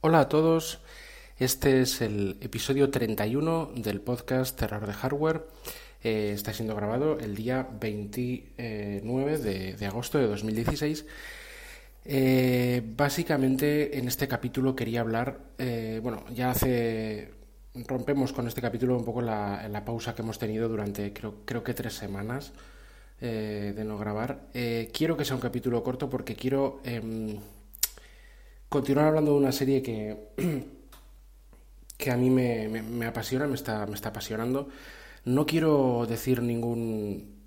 Hola a todos, este es el episodio 31 del podcast Terror de Hardware. Eh, está siendo grabado el día 29 de, agosto de 2016. Eh, básicamente en este capítulo quería hablar, eh, bueno, ya hace, rompemos con este capítulo un poco la, la pausa que hemos tenido durante creo, creo que tres semanas de no grabar. quiero que sea un capítulo corto porque quiero em, continuar hablando de una serie que, que a mí me, apasiona, me está, me está apasionando. No quiero decir ningún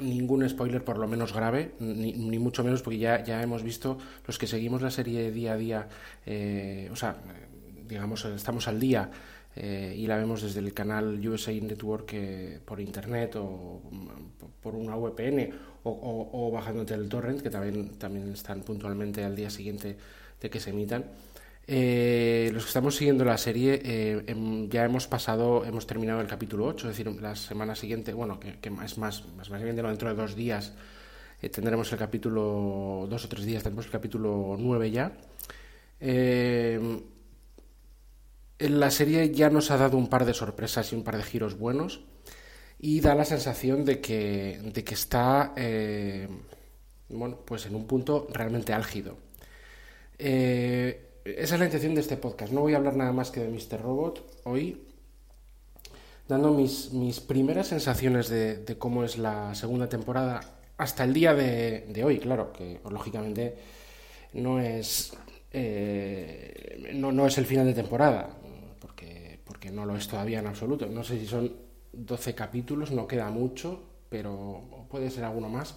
ningún spoiler por lo menos grave, ni, mucho menos porque ya, ya hemos visto los que seguimos la serie día a día, eh, o sea, digamos, estamos al día eh, y la vemos desde el canal USA Network eh, por internet o por una VPN o, o, bajándote el torrent, que también, también están puntualmente al día siguiente de que se emitan. Eh, los que estamos siguiendo la serie em, ya hemos pasado, hemos terminado el capítulo 8, es decir, la semana siguiente, bueno, que, es más, más, más bien dentro de dos días tendremos el capítulo, dos o tres días tendremos el capítulo 9 ya. Eh, la serie ya nos ha dado un par de sorpresas y un par de giros buenos y da la sensación de que, de que está eh, bueno, pues en un punto realmente álgido. Eh, esa es la intención de este podcast. No voy a hablar nada más que de Mr. Robot hoy, dando mis, mis primeras sensaciones de, cómo es la segunda temporada hasta el día de, hoy, claro, que lógicamente no es, eh, no, no es el final de temporada porque no lo es todavía en absoluto. No sé si son 12 capítulos, no queda mucho, pero puede ser alguno más.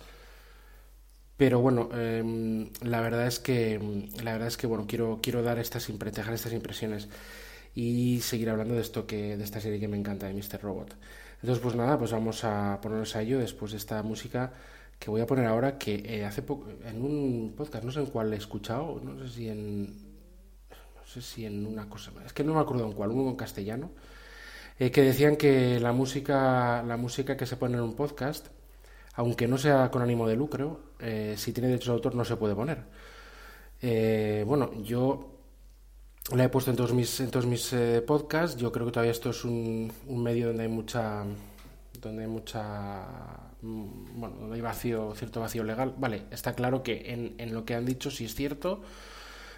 Pero bueno, em, la verdad es que la verdad es que bueno, quiero, quiero dar estas dejar estas impresiones y seguir hablando de esto que, de esta serie que me encanta de Mr. Robot. Entonces, pues nada, pues vamos a ponernos a ello después de esta música que voy a poner ahora, que eh, hace poco, en un podcast, no sé en cuál he escuchado, no sé si en sé si en una cosa, es que no me acuerdo en cuál, uno en castellano, eh, que decían que la música, la música que se pone en un podcast, aunque no sea con ánimo de lucro, eh, si tiene derechos de autor no se puede poner. Eh, bueno, yo la he puesto en todos mis, en todos mis podcasts. Yo creo que todavía esto es un, medio donde hay mucha, donde hay mucha, mm, bueno, donde hay vacío, cierto vacío legal. Vale, está claro que en, lo que han dicho sí es cierto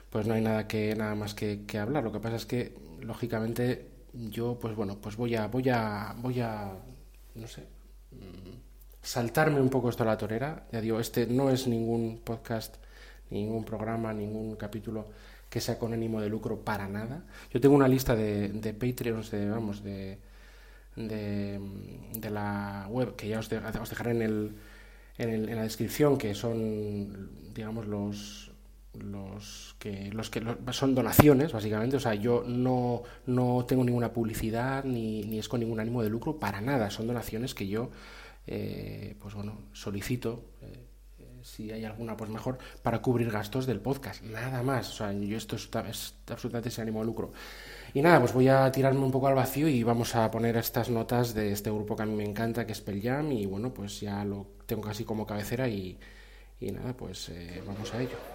pues no hay nada que nada más que, hablar. Lo que pasa es que lógicamente yo pues bueno pues voy a voy a voy a no sé mm, saltarme un poco esto a la torera. Ya digo, este no es ningún podcast, ningún programa, ningún capítulo que sea con ánimo de lucro para nada. Yo tengo una lista de, de Patreons de vamos de, de, de la web que ya os, os dejaré en el, en, el, en la descripción que son digamos los los que los que son donaciones básicamente. O sea yo no, no tengo ninguna publicidad ni, ni, es con ningún ánimo de lucro para nada. Son donaciones que yo eh, pues bueno solicito eh, si hay alguna pues mejor para cubrir gastos del podcast. Nada más. O sea yo esto es, absolutamente sin ánimo de lucro. Y nada pues voy a tirarme un poco al vacío y vamos a poner estas notas de este grupo que a mí me encanta que es Jam y bueno pues ya lo tengo casi como cabecera y, y nada pues eh, vamos a ello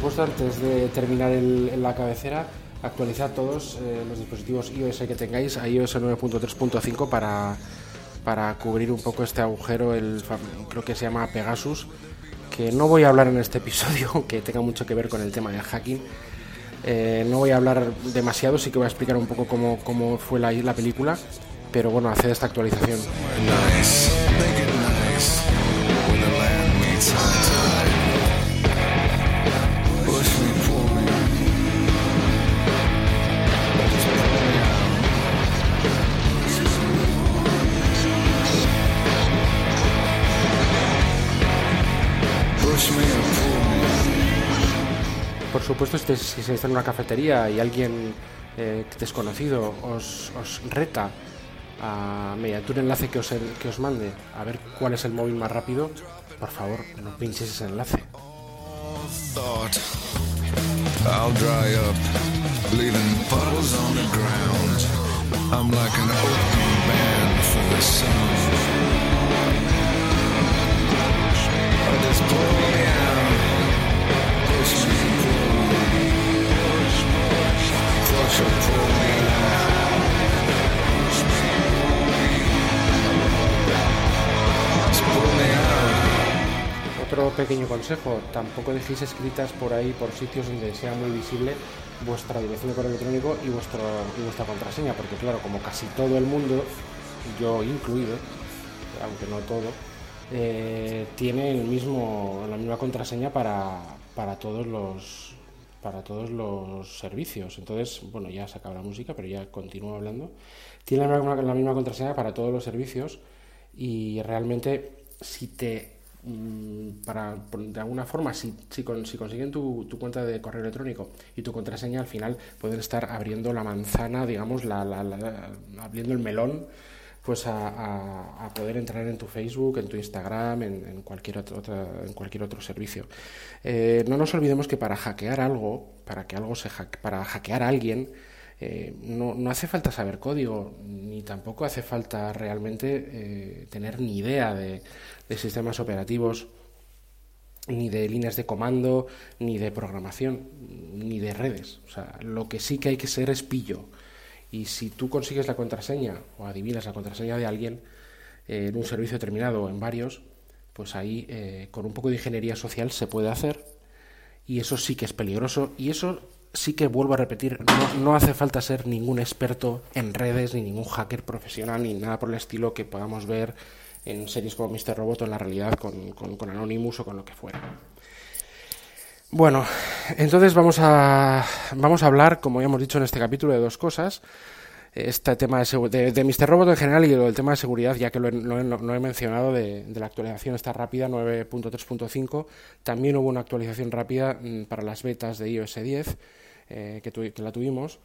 supuesto, antes de terminar el, la cabecera, actualizad todos eh, los dispositivos iOS que tengáis a iOS 9.3.5 para, para cubrir un poco este agujero, el, creo que se llama Pegasus, que no voy a hablar en este episodio, que tenga mucho que ver con el tema del hacking. Eh, no voy a hablar demasiado, sí que voy a explicar un poco cómo, cómo fue la, la película, pero bueno, hacer esta actualización. Supuesto, si se está en una cafetería y alguien eh, desconocido os, os, reta a, mediante un enlace que os, que os mande a ver cuál es el móvil más rápido, por favor, no pinches ese enlace. Otro pequeño consejo, tampoco dejéis escritas por ahí, por sitios donde sea muy visible vuestra dirección de correo electrónico y, vuestro, y vuestra contraseña, porque claro, como casi todo el mundo, yo incluido, aunque no todo, eh, tiene el mismo, la misma contraseña para, para todos los para todos los servicios. Entonces, bueno, ya se acaba la música, pero ya continúo hablando. Tiene la misma, la misma contraseña para todos los servicios y realmente si te Mm, para, de alguna forma, si, si, consiguen tu, cuenta de correo electrónico y tu contraseña, al final pueden estar abriendo la manzana, digamos, la, abriendo el melón, pues a, poder entrar en tu Facebook, en tu Instagram, en, cualquier, otro, en cualquier otro servicio. Eh, no nos olvidemos que para hackear algo, para que algo se para hackear a alguien, eh, no, hace falta saber código, ni tampoco hace falta realmente eh, tener ni idea de, sistemas operativos, ni de líneas de comando, ni de programación, ni de redes. O sea, lo que sí que hay que ser es pillo. Y si tú consigues la contraseña o adivinas la contraseña de alguien eh, en un servicio determinado o en varios, pues ahí con un poco de ingeniería social se puede hacer. Y eso sí que es peligroso. Y eso sí que vuelvo a repetir, no, hace falta ser ningún experto en redes, ni ningún hacker profesional, ni nada por el estilo que podamos ver en series como Mr. Robot o en la realidad con, con, Anonymous o con lo que fuera. Bueno, entonces vamos a, vamos a hablar, como ya hemos dicho en este capítulo, de dos cosas. Este tema de, de, Mr. Robot en general y el tema de seguridad, ya que lo he, he mencionado, de, de, la actualización esta rápida 9.3.5. También hubo una actualización rápida mm, para las betas de iOS 10 eh, que, la tuvimos,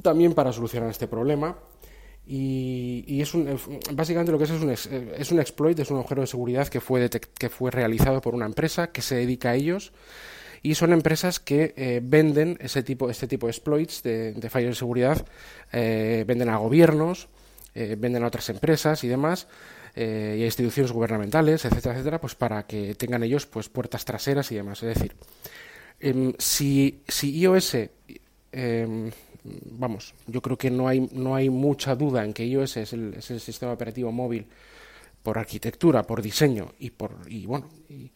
también para solucionar este problema. Y, es un, básicamente lo que es es un, es un exploit, es un agujero de seguridad que fue, que fue realizado por una empresa que se dedica a ellos y son empresas que eh, venden ese tipo, este tipo de exploits de, de fallos de seguridad, eh, venden a gobiernos, venden a otras empresas y demás, y a instituciones gubernamentales, etcétera, etcétera, pues para que tengan ellos pues puertas traseras y demás. Es decir, Em, si, si iOS, em, vamos, yo creo que no hay, no hay mucha duda en que iOS es el, es el sistema operativo móvil por arquitectura, por diseño y por, y, bueno, y,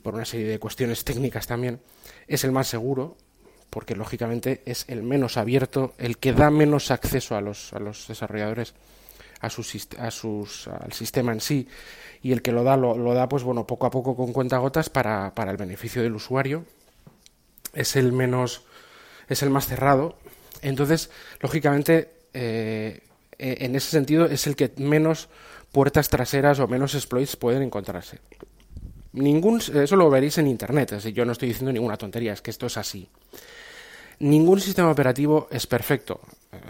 por una serie de cuestiones técnicas también, es el más seguro, porque lógicamente es el menos abierto, el que da menos acceso a los, a los desarrolladores a sus, a sus, al sistema en sí y el que lo da lo, lo da pues bueno poco a poco con cuentagotas para, para el beneficio del usuario es el menos, es el más cerrado. Entonces, lógicamente, eh, e, en ese sentido es el que menos puertas traseras o menos exploits pueden encontrarse. Ningún, eso lo veréis en internet, así yo no estoy diciendo ninguna tontería, es que esto es así. Ningún sistema operativo es perfecto,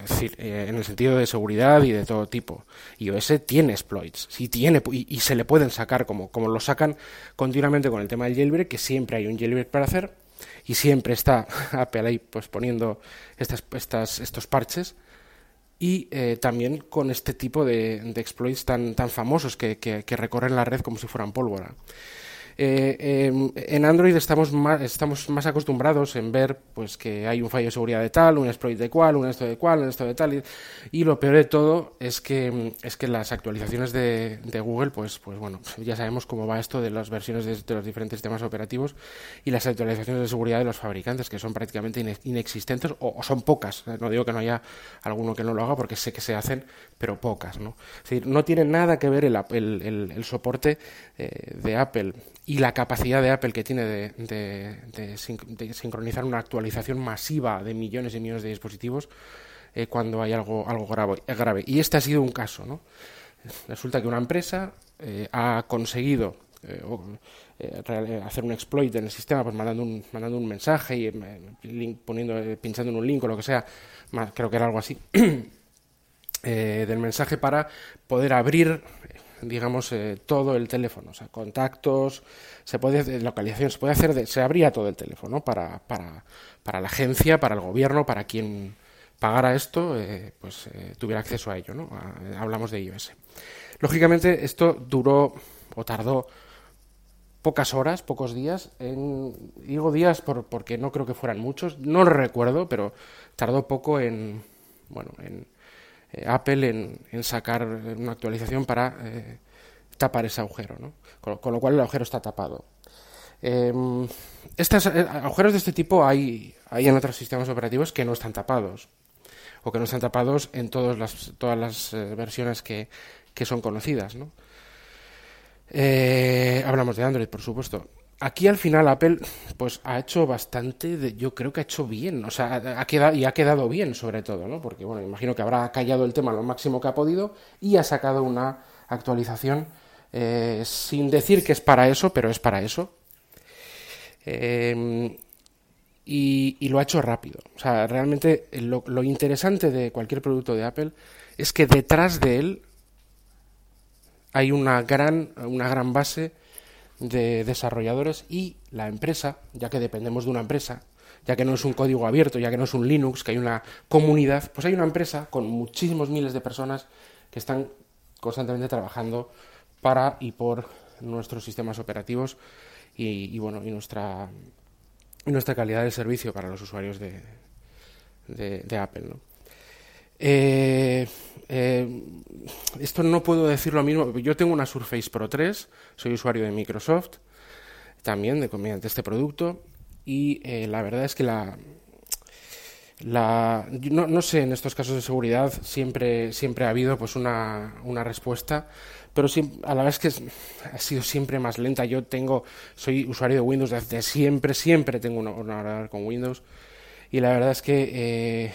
es decir, eh, en el sentido de seguridad y de todo tipo. iOS tiene exploits, sí tiene, y, se le pueden sacar, como, como lo sacan continuamente con el tema del jailbreak, que siempre hay un jailbreak para hacer, y siempre está Apple ahí pues poniendo estas, estas, estos parches y eh, también con este tipo de, exploits tan, tan famosos que, que, recorren la red como si fueran pólvora. Eh, em, en Android estamos más, acostumbrados en ver pues que hay un fallo de seguridad de tal, un exploit de cual, un esto de cual, un esto de tal y, lo peor de todo es que es que las actualizaciones de, Google pues pues bueno ya sabemos cómo va esto de las versiones de, los diferentes sistemas operativos y las actualizaciones de seguridad de los fabricantes que son prácticamente inexistentes o, son pocas. No digo que no haya alguno que no lo haga porque sé que se hacen pero pocas no es decir, no tiene nada que ver el, soporte eh, de Apple y la capacidad de Apple que tiene de, sincronizar una actualización masiva de millones y millones de dispositivos eh, cuando hay algo, algo grave, grave. Y este ha sido un caso. ¿no? Resulta que una empresa eh, ha conseguido hacer un exploit en el sistema, pues mandando un, mandando un mensaje y poniendo, pinchando en un link o lo que sea, creo que era algo así, del mensaje para poder abrir digamos, todo el teléfono, o sea, contactos, se puede, localización, se puede hacer, se abría todo el teléfono para, para, para la agencia, para el gobierno, para quien pagara esto, eh, pues eh, tuviera acceso a ello, ¿no? hablamos de iOS. Lógicamente, esto duró o tardó pocas horas, pocos días. En, digo días por, porque no creo que fueran muchos, no lo recuerdo, pero tardó poco en, bueno, en eh, Apple en, sacar una actualización para tapar ese agujero, ¿no? con, lo cual el agujero está tapado. Em, estos agujeros de este tipo hay, hay en otros sistemas operativos que no están tapados o que no están tapados en todas las, todas las eh, versiones que, son conocidas. ¿no? Eh, hablamos de Android, por supuesto. Aquí al final Apple pues ha hecho bastante, de, yo creo que ha hecho bien, o sea, ha quedado, y ha quedado bien sobre todo, ¿no? Porque bueno, imagino que habrá callado el tema lo máximo que ha podido y ha sacado una actualización eh, sin decir que es para eso, pero es para eso. Eh, y, lo ha hecho rápido. O sea, realmente lo, interesante de cualquier producto de Apple es que detrás de él hay una gran, una gran base de desarrolladores y la empresa, ya que dependemos de una empresa, ya que no es un código abierto, ya que no es un Linux, que hay una comunidad, pues hay una empresa con muchísimos miles de personas que están constantemente trabajando para y por nuestros sistemas operativos y bueno, y nuestra y nuestra calidad de servicio para los usuarios de, de, Apple. ¿no? Eh, eh, esto no puedo decir lo mismo. Yo tengo una Surface Pro 3, soy usuario de Microsoft, también de, este producto, y eh, la verdad es que la, la no, no, sé, en estos casos de seguridad siempre, siempre ha habido pues una, una respuesta pero a la vez que ha sido siempre más lenta. Yo tengo, soy usuario de Windows desde siempre, siempre tengo un ordenador con Windows y la verdad es que eh,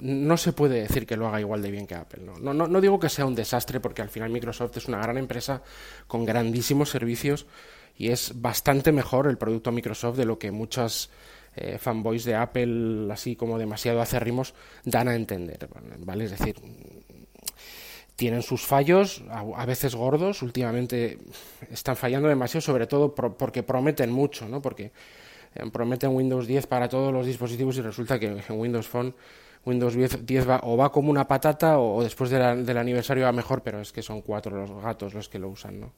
no se puede decir que lo haga igual de bien que Apple. ¿no? No, no, digo que sea un desastre porque al final Microsoft es una gran empresa con grandísimos servicios y es bastante mejor el producto Microsoft de lo que muchas eh, fanboys de Apple, así como demasiado acérrimos, dan a entender. ¿vale? Es decir, tienen sus fallos, a, veces gordos, últimamente están fallando demasiado, sobre todo porque prometen mucho, ¿no? Porque prometen Windows 10 para todos los dispositivos y resulta que en Windows Phone Windows 10, va, o va como una patata o, después del aniversario va mejor, pero es que son cuatro los gatos los que lo usan, ¿no?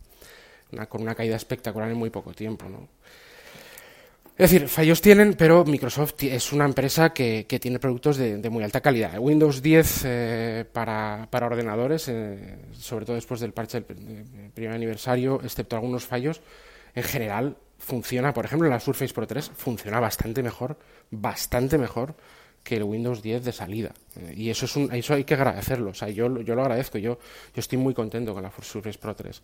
con una caída espectacular en muy poco tiempo, ¿no? Es decir, fallos tienen, pero Microsoft es una empresa que, tiene productos de, muy alta calidad. Windows 10 eh, para, ordenadores, eh, sobre todo después del parche del primer aniversario, excepto algunos fallos, en general funciona, por ejemplo, la Surface Pro 3 funciona bastante mejor, bastante mejor que el Windows 10 de salida. Y eso es un, eso hay que agradecerlo. O sea, yo, yo lo agradezco. Yo, yo estoy muy contento con la Surface Pro 3.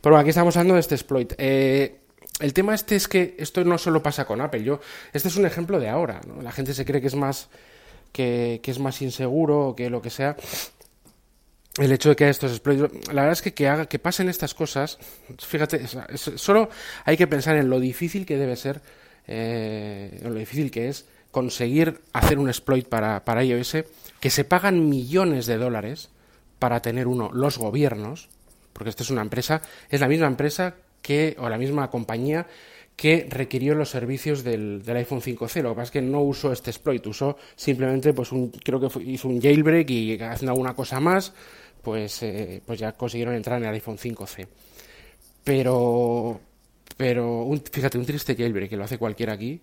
Pero bueno, aquí estamos hablando de este exploit. Eh, el tema este es que esto no solo pasa con Apple. Yo, este es un ejemplo de ahora. La gente se cree que es más que, es más inseguro o que lo que sea. El hecho de que estos exploits, la verdad es que que, haga, que pasen estas cosas, fíjate, solo hay que pensar en lo difícil que debe ser, eh, lo difícil que es conseguir hacer un exploit para, para iOS, que se pagan millones de dólares para tener uno los gobiernos, porque esta es una empresa, es la misma empresa que, o la misma compañía que requirió los servicios del, iPhone 5C. Lo que pasa es que no usó este exploit, usó simplemente, pues un, creo que hizo un jailbreak y haciendo alguna cosa más, pues, eh, pues ya consiguieron entrar en el iPhone 5C. Pero, pero fíjate, un triste jailbreak que lo hace cualquiera aquí,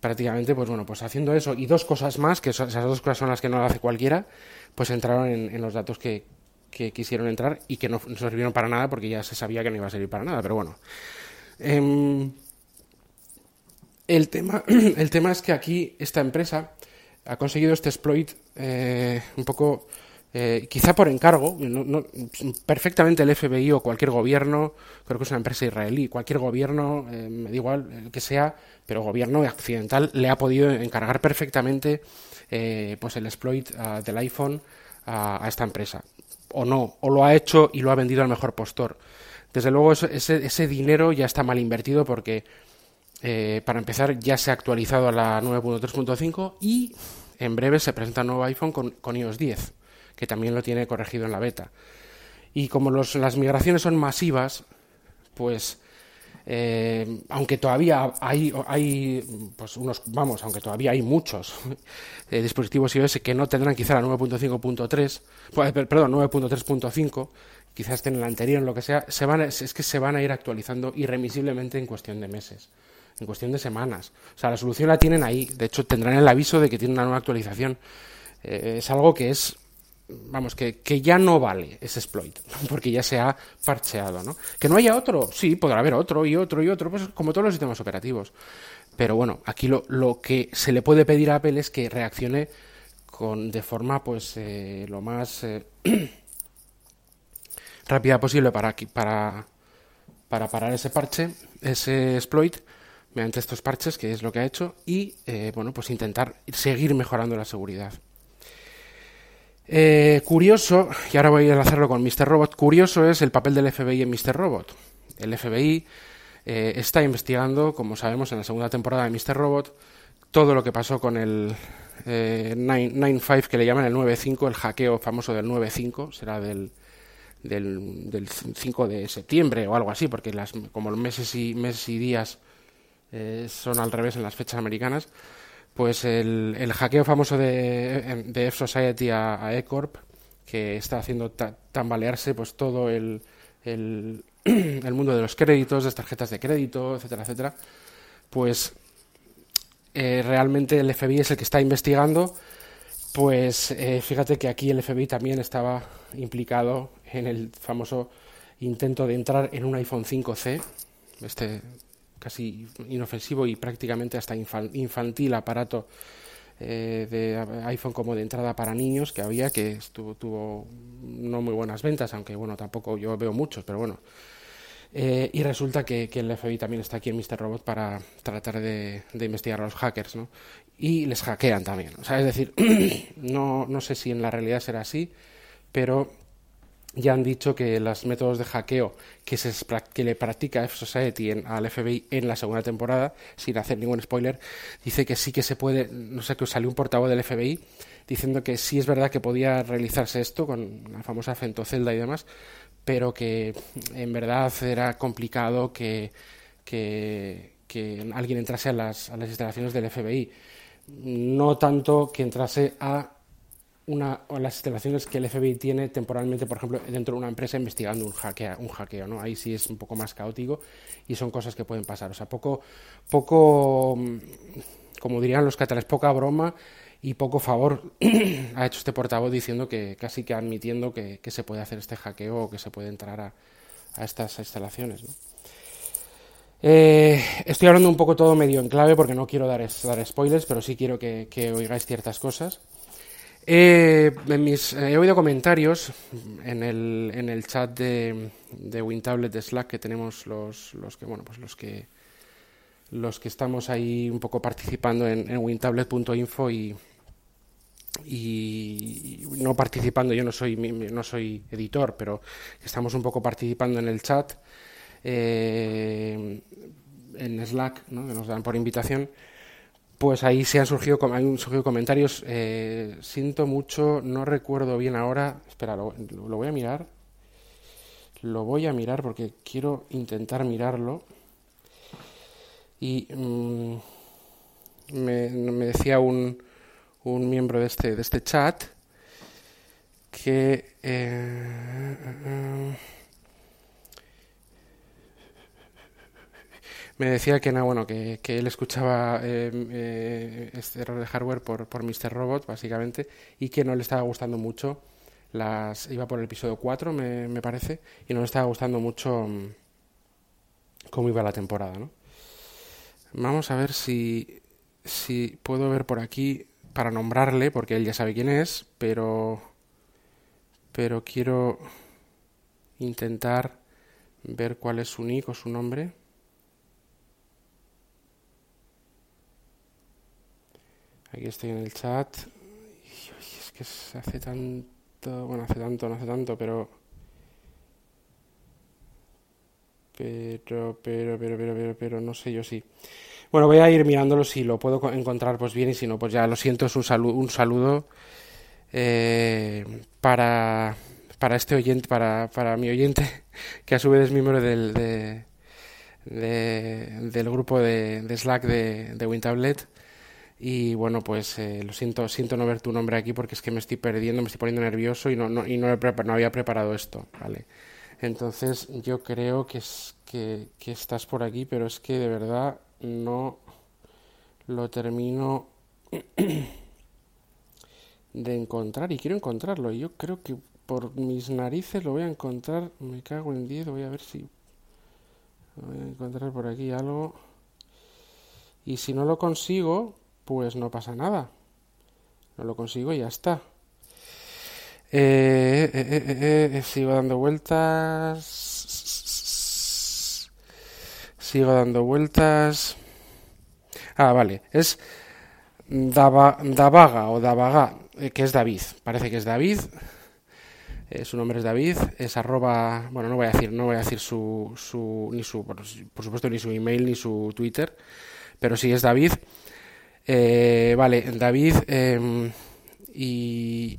prácticamente, pues bueno, pues haciendo eso y dos cosas más, que esas dos cosas son las que no lo hace cualquiera, pues entraron en los datos que, que quisieron entrar y que no, sirvieron para nada porque ya se sabía que no iba a servir para nada, pero bueno. Em, el, tema, el tema es que aquí esta empresa ha conseguido este exploit eh, un poco, eh, quizá por encargo, perfectamente el FBI o cualquier gobierno, creo que es una empresa israelí, cualquier gobierno, eh, me da igual el que sea, pero gobierno occidental le ha podido encargar perfectamente pues el exploit ah, del iPhone a esta empresa o no, o lo ha hecho y lo ha vendido al mejor postor. Desde luego ese, ese dinero ya está mal invertido porque, eh, para empezar, ya se ha actualizado a la 9.3.5 y en breve se presenta un nuevo iPhone con, iOS 10, que también lo tiene corregido en la beta. Y como las migraciones son masivas, pues eh, aunque todavía hay, hay pues unos, vamos, aunque todavía hay muchos eh, dispositivos iOS que no tendrán quizá la 9.5.3, pues, perdón, 9.3.5, quizás en la anterior, en lo que sea, se van es que se van a ir actualizando irremisiblemente en cuestión de meses, en cuestión de semanas. O sea, la solución la tienen ahí. De hecho, tendrán el aviso de que tienen una nueva actualización. Eh, es algo que es vamos, que, que, ya no vale ese exploit, porque ya se ha parcheado, ¿no? Que no haya otro, sí, podrá haber otro y otro y otro, pues como todos los sistemas operativos. Pero bueno, aquí lo, lo que se le puede pedir a Apple es que reaccione con, de forma, pues, eh, lo más eh, rápida posible para, para, para parar ese parche, ese exploit, mediante estos parches, que es lo que ha hecho, y, eh, bueno, pues intentar seguir mejorando la seguridad. Eh, curioso, y ahora voy a hacerlo con Mr. Robot, curioso es el papel del FBI en Mr. Robot. El FBI eh, está investigando, como sabemos, en la segunda temporada de Mr. Robot, todo lo que pasó con el eh, 9.5, que le llaman el 9.5, el hackeo famoso del 9.5, será del, del, del, 5 de septiembre o algo así, porque las, como los meses y, meses y días eh, son al revés en las fechas americanas pues el, el hackeo famoso de, de F-Society a, a E-Corp, que está haciendo tambalearse pues todo el, el, el, mundo de los créditos, de las tarjetas de crédito, etcétera, etcétera, pues eh, realmente el FBI es el que está investigando. Pues eh, fíjate que aquí el FBI también estaba implicado en el famoso intento de entrar en un iPhone 5C, este casi inofensivo y prácticamente hasta infantil aparato eh, de iPhone como de entrada para niños que había, que estuvo, tuvo no muy buenas ventas, aunque bueno, tampoco yo veo muchos, pero bueno. Eh, y resulta que, el FBI también está aquí en Mr. Robot para tratar de, de, investigar a los hackers, ¿no? Y les hackean también. O sea, es decir, no, no sé si en la realidad será así, pero ya han dicho que los métodos de hackeo que, se, le practica F-Society al FBI en la segunda temporada, sin hacer ningún spoiler, dice que sí que se puede, no sé, que salió un portavoz del FBI diciendo que sí es verdad que podía realizarse esto con la famosa Fentocelda y demás, pero que en verdad era complicado que, que, que alguien entrase a las, a las instalaciones del FBI. No tanto que entrase a una, o las instalaciones que el FBI tiene temporalmente, por ejemplo, dentro de una empresa investigando un hackeo, un hackeo, ¿no? Ahí sí es un poco más caótico y son cosas que pueden pasar. O sea, poco, poco, mm, como dirían los catalanes, poca broma y poco favor ha hecho este portavoz diciendo que casi que admitiendo que, se puede hacer este hackeo o que se puede entrar a, estas instalaciones. Eh, estoy hablando un poco todo medio en clave porque no quiero dar, dar spoilers, pero sí quiero que oigáis ciertas cosas. Eh, en mis, eh, he oído comentarios en el, en el chat de, de WinTablet de Slack que tenemos los, los que bueno pues los que los que estamos ahí un poco participando en, en wintablet.info y, y no participando yo no soy no soy editor pero estamos un poco participando en el chat eh, en Slack ¿no? que nos dan por invitación pues ahí se han surgido, han surgido comentarios. Eh, siento mucho, no recuerdo bien ahora. Espera, lo, voy a mirar. Lo voy a mirar porque quiero intentar mirarlo. Y mmm, me, decía un, un, miembro de este, de este chat que. Eh, uh, me decía que, no, bueno, que, él escuchaba eh, eh, este error de hardware por, por Mr. Robot, básicamente, y que no le estaba gustando mucho. Las, iba por el episodio 4, me, me parece, y no le estaba gustando mucho um, cómo iba la temporada, ¿no? Vamos a ver si, si puedo ver por aquí para nombrarle, porque él ya sabe quién es, pero, pero quiero intentar ver cuál es su nick o su nombre. Aquí estoy en el chat. Es que hace tanto. Bueno, hace tanto, no hace tanto, pero. Pero, pero, pero, pero, pero, pero, no sé yo si. Bueno, voy a ir mirándolo si lo puedo encontrar pues bien y si no, pues ya lo siento, es un, saludo un saludo eh, para, para este oyente, para, para mi oyente, que a su vez es miembro del, de, del grupo de, Slack de, de WinTablet. Y bueno, pues eh, lo siento, siento no ver tu nombre aquí porque es que me estoy perdiendo, me estoy poniendo nervioso y no, no, y no, no había preparado esto, ¿vale? Entonces yo creo que, es, que, que estás por aquí, pero es que de verdad no lo termino de encontrar y quiero encontrarlo. Yo creo que por mis narices lo voy a encontrar. Me cago en 10, voy a ver si voy a encontrar por aquí algo. Y si no lo consigo, pues no pasa nada. No lo consigo y ya está. Eh, eh, eh, sigo dando vueltas. Sigo dando vueltas. Ah, vale. Es Davaga o Davaga, que es David. Parece que es David. su nombre es David. Es arroba. Bueno, no voy a decir, no voy a decir su, su ni su, por, supuesto, ni su email ni su Twitter. Pero sí es David. Vale, David. Em, y,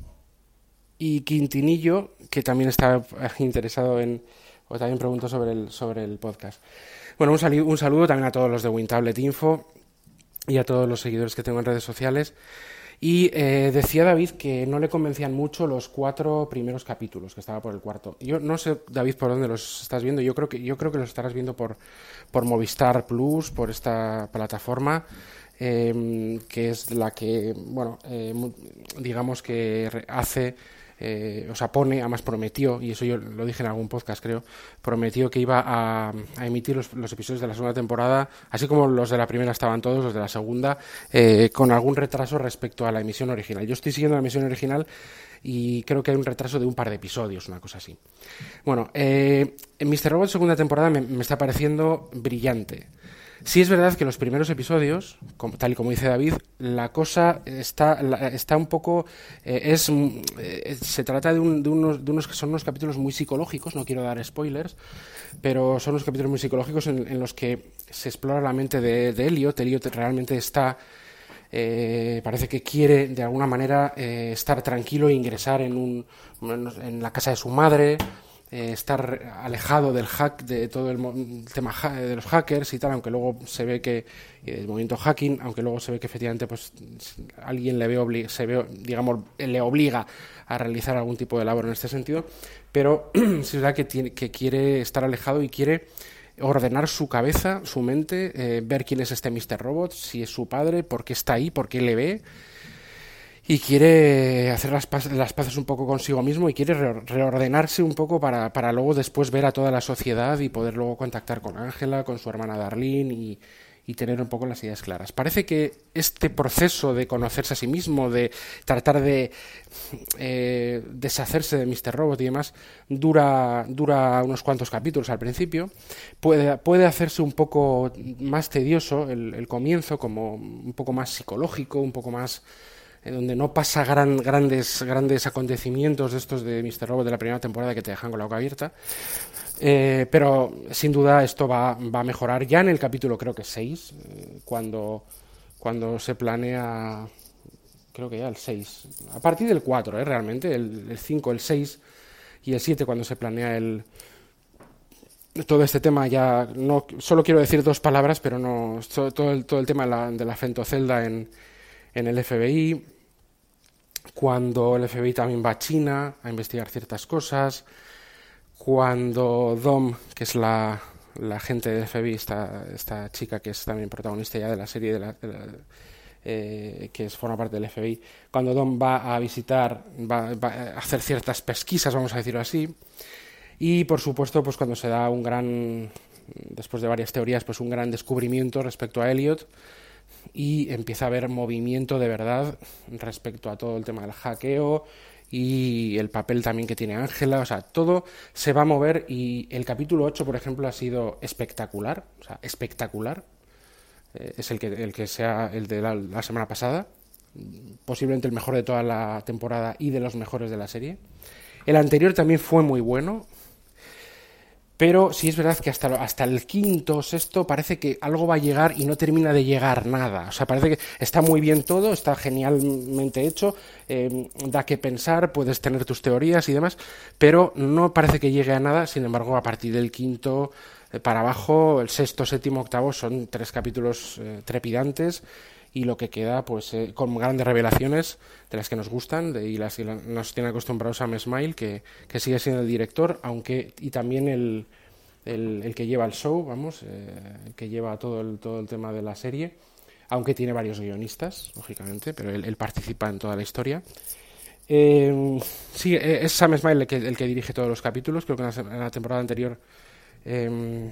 Quintinillo, que también está interesado en, o también preguntó sobre el, sobre el podcast. Bueno, un, un saludo también a todos los de WinTablet Info y a todos los seguidores que tengo en redes sociales. Y eh, decía David que no le convencían mucho los cuatro primeros capítulos, que estaba por el cuarto. Yo no sé, David, por dónde los estás viendo. Yo creo que, yo creo que los estarás viendo por, por Movistar Plus, por esta plataforma. Em, que es la que, bueno, eh, digamos que hace eh, o sea, pone, además prometió, y eso yo lo dije en algún podcast creo, prometió que iba a, emitir los, episodios de la segunda temporada, así como los de la primera estaban todos, los de la segunda, eh, con algún retraso respecto a la emisión original. Yo estoy siguiendo la emisión original y creo que hay un retraso de un par de episodios, una cosa así. Bueno, eh, Mr. Robot segunda temporada me está pareciendo brillante. Sí es verdad que los primeros episodios, tal y como dice David, la cosa está, está un poco... Eh, es, eh, se trata de, unos, de unos que son unos capítulos muy psicológicos, no quiero dar spoilers, pero son unos capítulos muy psicológicos en, los que se explora la mente de, de Elliot. Elliot realmente está... Eh, parece que quiere de alguna manera estar tranquilo e ingresar en, un, en la casa de su madre, eh, estar alejado del hack, de todo el, tema de los hackers y tal, aunque luego se ve que el movimiento hacking, aunque luego se ve que efectivamente pues alguien le ve se ve, digamos, le obliga a realizar algún tipo de labor en este sentido, pero sí es verdad que, tiene, que quiere estar alejado y quiere ordenar su cabeza, su mente, eh, ver quién es este Mr. Robot, si es su padre, por qué está ahí, por qué le ve y quiere hacer las, las paces un poco consigo mismo y quiere reordenarse un poco para, para, luego después ver a toda la sociedad y poder luego contactar con Ángela, con su hermana Darlene y, y, tener un poco las ideas claras. Parece que este proceso de conocerse a sí mismo, de tratar de eh, deshacerse de Mr. Robot y demás, dura, dura unos cuantos capítulos al principio. Puede, puede hacerse un poco más tedioso el, el comienzo, como un poco más psicológico, un poco más en donde no pasa gran, grandes, grandes acontecimientos de estos de Mr. Robot de la primera temporada que te dejan con la boca abierta. Eh, pero sin duda esto va, va, a mejorar ya en el capítulo creo que 6, eh, cuando, cuando se planea, creo que ya el 6, a partir del 4, eh, realmente, el, el 5, el 6 y el 7 cuando se planea el, todo este tema ya no solo quiero decir dos palabras pero no todo el, todo el tema de la, de la fentocelda en, en el FBI, cuando el FBI también va a China a investigar ciertas cosas, cuando Dom, que es la, la gente del FBI, esta, esta chica que es también protagonista ya de la serie, de la, eh, que forma parte del FBI, cuando Dom va a visitar, va, va, a hacer ciertas pesquisas, vamos a decirlo así, y por supuesto, pues cuando se da un gran, después de varias teorías, pues un gran descubrimiento respecto a Elliot, y empieza a haber movimiento de verdad respecto a todo el tema del hackeo y el papel también que tiene Ángela, o sea, todo se va a mover y el capítulo 8, por ejemplo, ha sido espectacular, o sea, espectacular. Eh, es el que, el que sea el de la, la, semana pasada, posiblemente el mejor de toda la temporada y de los mejores de la serie. El anterior también fue muy bueno, pero sí es verdad que hasta, hasta el quinto, sexto, parece que algo va a llegar y no termina de llegar nada. O sea, parece que está muy bien todo, está genialmente hecho, eh, da que pensar, puedes tener tus teorías y demás, pero no parece que llegue a nada. Sin embargo, a partir del quinto eh, para abajo, el sexto, séptimo, octavo son tres capítulos eh, trepidantes y lo que queda pues con grandes revelaciones de las que nos gustan y las que nos tiene acostumbrados a M. Smile que, que sigue siendo el director aunque y también el, el, que lleva el show, vamos, eh, el que lleva todo el, todo el tema de la serie, aunque tiene varios guionistas, lógicamente, pero él, participa en toda la historia. Eh, sí, eh, es Sam Smile el que, el que, dirige todos los capítulos, creo que en la, temporada anterior eh,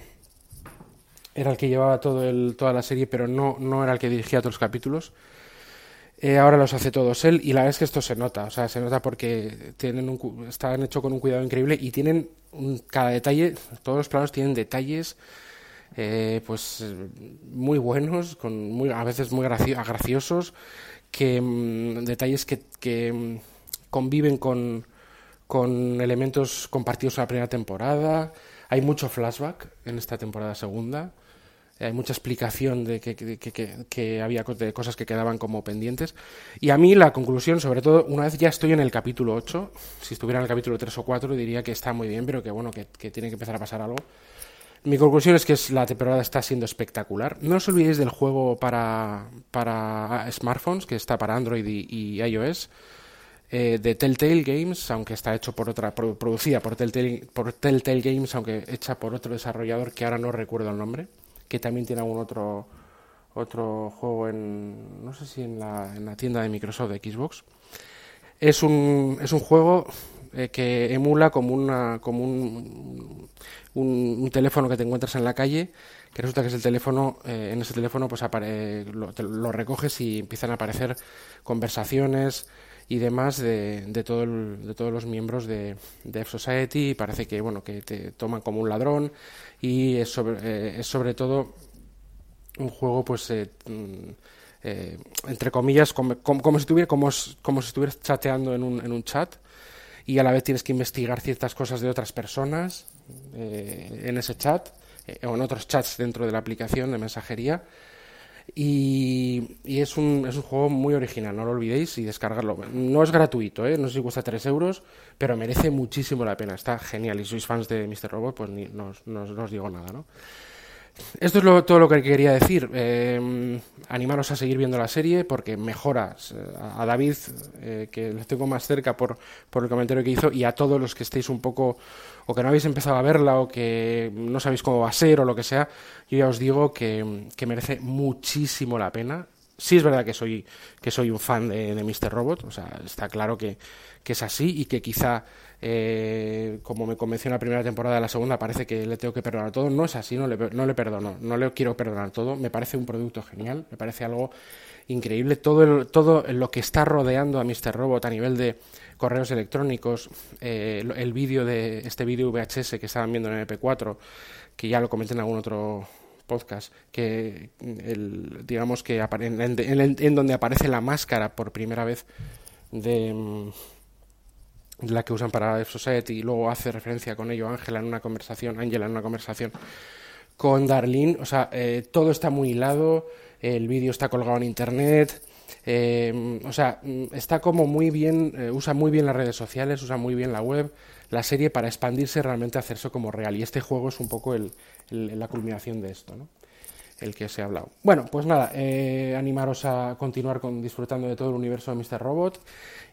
era el que llevaba todo el, toda la serie, pero no, era el que dirigía todos los capítulos. Eh, ahora los hace todos él y la verdad es que esto se nota, o sea, se nota porque tienen un, están hechos con un cuidado increíble y tienen cada detalle, todos los planos tienen detalles eh, pues muy buenos, con muy, a veces muy graciosos, que mm, detalles que, que mm, conviven con, con elementos compartidos en la primera temporada. Hay mucho flashback en esta temporada segunda hay mucha explicación de que, que, que, había de cosas que quedaban como pendientes. Y a mí la conclusión, sobre todo, una vez ya estoy en el capítulo 8, si estuviera en el capítulo 3 o 4 diría que está muy bien, pero que bueno, que, tiene que empezar a pasar algo. Mi conclusión es que la temporada está siendo espectacular. No os olvidéis del juego para, para smartphones, que está para Android y, iOS, eh, de Telltale Games, aunque está hecho por otra, producida por Telltale, por Telltale Games, aunque hecha por otro desarrollador que ahora no recuerdo el nombre que también tiene algún otro otro juego en no sé si en la, en la tienda de Microsoft de Xbox. Es un, es un juego eh, que emula como una como un, un, teléfono que te encuentras en la calle que resulta que es el teléfono eh, en ese teléfono pues lo, lo, recoges y empiezan a aparecer conversaciones y demás de, de, todo de todos los miembros de, de F-Society. Y parece que bueno que te toman como un ladrón. Y es sobre, eh, es sobre todo un juego pues eh, mm, eh, entre comillas como, como, si estuviera como, como si estuvieras chateando en un, en un chat. Y a la vez tienes que investigar ciertas cosas de otras personas en ese chat o en otros chats dentro de la aplicación de mensajería y, es, un, es un juego muy original, no lo olvidéis y descargarlo. No es gratuito, ¿eh? no sé si cuesta 3 euros, pero merece muchísimo la pena. Está genial. Y si sois fans de Mr. Robot, pues ni, no, os digo nada, ¿no? Esto es todo lo que quería decir. Eh, animaros a seguir viendo la serie porque mejoras eh, a David, eh, que le tengo más cerca por, por el comentario que hizo, y a todos los que estéis un poco o que no habéis empezado a verla o que no sabéis cómo va a ser o lo que sea. Yo ya os digo que, que merece muchísimo la pena sí es verdad que soy, que soy un fan de, de Mr. Robot, o sea, está claro que, que es así y que quizá, eh, como me convenció en la primera temporada de la segunda, parece que le tengo que perdonar todo. No es así, no le, no le perdono, no le quiero perdonar todo. Me parece un producto genial, me parece algo increíble. Todo, todo lo que está rodeando a Mr. Robot a nivel de correos electrónicos, eh, el vídeo de este vídeo VHS que estaban viendo en MP4, que ya lo comenté en algún otro podcast, que el, digamos que en, en, donde aparece la máscara por primera vez de, mm, la que usan para Society y luego hace referencia con ello Ángela en una conversación, Ángela en una conversación con Darlene, o sea, eh, todo está muy hilado, el vídeo está colgado en internet, eh, o sea, mm, está como muy bien, eh, usa muy bien las redes sociales, usa muy bien la web, la serie para expandirse realmente hacerse como real. Y este juego es un poco el, la culminación de esto, ¿no? El que os he hablado. Bueno, pues nada, eh, animaros a continuar con, disfrutando de todo el universo de Mr. Robot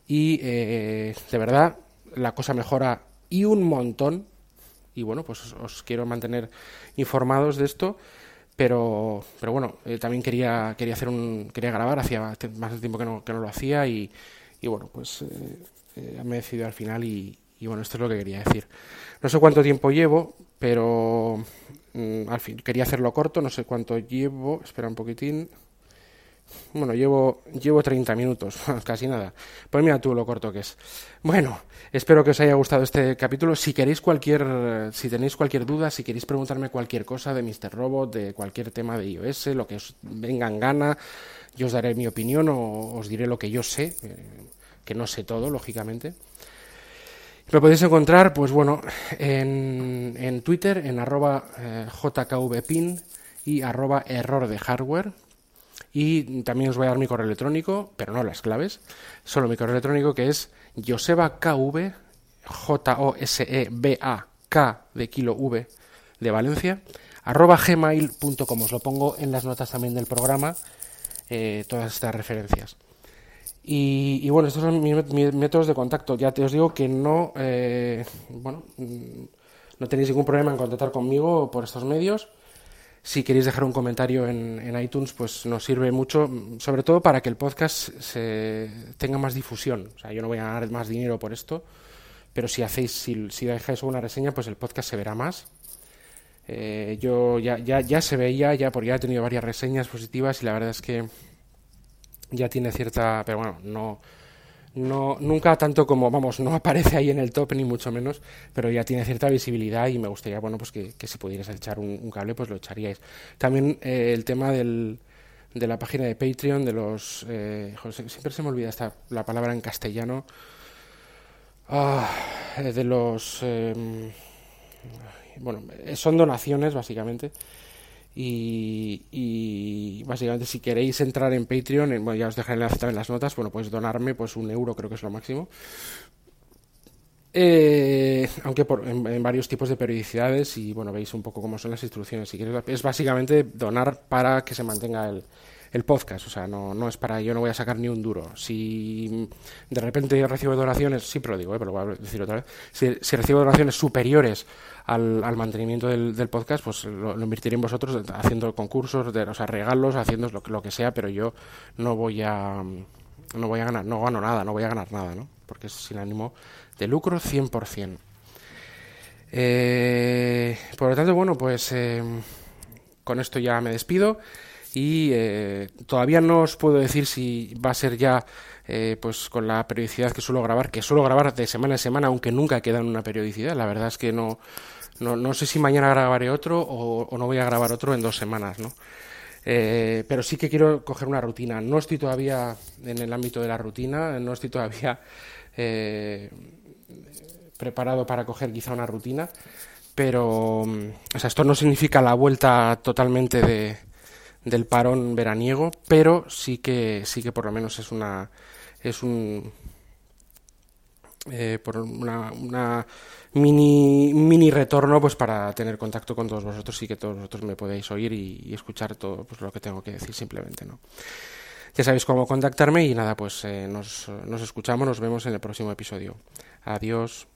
y eh, de verdad la cosa mejora y un montón y bueno, pues os, quiero mantener informados de esto pero pero bueno eh, también quería quería hacer un quería grabar hacía más tiempo que no, que no lo hacía y, y bueno pues eh, me he decidido al final y bueno, esto es lo que quería decir. No sé cuánto tiempo llevo, pero mm, al fin, quería hacerlo corto, no sé cuánto llevo, espera un poquitín. Bueno, llevo, llevo 30 minutos, casi nada. Pues mira tú lo corto que es. Bueno, espero que os haya gustado este capítulo. Si queréis cualquier, si tenéis cualquier duda, si queréis preguntarme cualquier cosa de Mr. Robot, de cualquier tema de iOS, lo que os venga en gana, yo os daré mi opinión o os diré lo que yo sé, eh, que no sé todo, lógicamente. Lo podéis encontrar, pues bueno, en, en Twitter, en arroba eh, jkvpin y arroba error de hardware. Y también os voy a dar mi correo electrónico, pero no las claves, solo mi correo electrónico que es josebakv, J-O-S-E-B-A-K de kilo V de Valencia, arroba gmail.com. Os lo pongo en las notas también del programa, eh, todas estas referencias. Y, bueno, estos son mis, métodos de contacto. Ya te os digo que no, eh, bueno, mm, no tenéis ningún problema en contactar conmigo por estos medios. Si queréis dejar un comentario en, iTunes, pues nos sirve mucho, sobre todo para que el podcast se tenga más difusión. O sea, yo no voy a ganar más dinero por esto, pero si hacéis, si, si dejáis una reseña, pues el podcast se verá más. Eh, yo ya, ya, ya se veía, ya porque ya he tenido varias reseñas positivas y la verdad es que ya tiene cierta, pero bueno, no, no, nunca tanto como, vamos, no aparece ahí en el top ni mucho menos, pero ya tiene cierta visibilidad y me gustaría, bueno, pues que, si pudierais echar un, cable, pues lo echaríais. También eh, el tema del, de la página de Patreon, de los, eh, siempre se me olvida esta, la palabra en castellano, ah, de los, em, bueno, son donaciones básicamente y, básicamente si queréis entrar en Patreon, bueno, ya os dejaré enlace en las notas, bueno, pues donarme pues un euro creo que es lo máximo. Eh, aunque por, en, varios tipos de periodicidades y bueno, veis un poco cómo son las instrucciones. Si queréis, es básicamente donar para que se mantenga el, el podcast, o sea, no, es para, yo no voy a sacar ni un duro. Si de repente recibo donaciones, siempre lo digo, eh, pero lo voy a decir otra vez, si, recibo donaciones superiores al, mantenimiento del, del, podcast, pues lo, invertiré en vosotros haciendo concursos, de, o sea, regalos, haciendo lo, lo que sea, pero yo no voy a no voy a ganar, no gano nada, no voy a ganar nada, ¿no? Porque es sin ánimo de lucro 100%. Eh, por lo tanto, bueno, pues eh, con esto ya me despido y eh, todavía no os puedo decir si va a ser ya eh, pues con la periodicidad que suelo grabar, que suelo grabar de semana en semana, aunque nunca queda en una periodicidad. La verdad es que no, no, no sé si mañana grabaré otro o, no voy a grabar otro en dos semanas, ¿no? Eh, pero sí que quiero coger una rutina. No estoy todavía en el ámbito de la rutina, no estoy todavía preparado para coger quizá una rutina, pero o sea, esto no significa la vuelta totalmente de, del parón veraniego, pero sí que sí que por lo menos es una es un eh, por una, una, mini mini retorno pues para tener contacto con todos vosotros y que todos vosotros me podéis oír y, escuchar todo pues lo que tengo que decir simplemente no ya sabéis cómo contactarme y nada pues eh, nos, nos escuchamos nos vemos en el próximo episodio. Adiós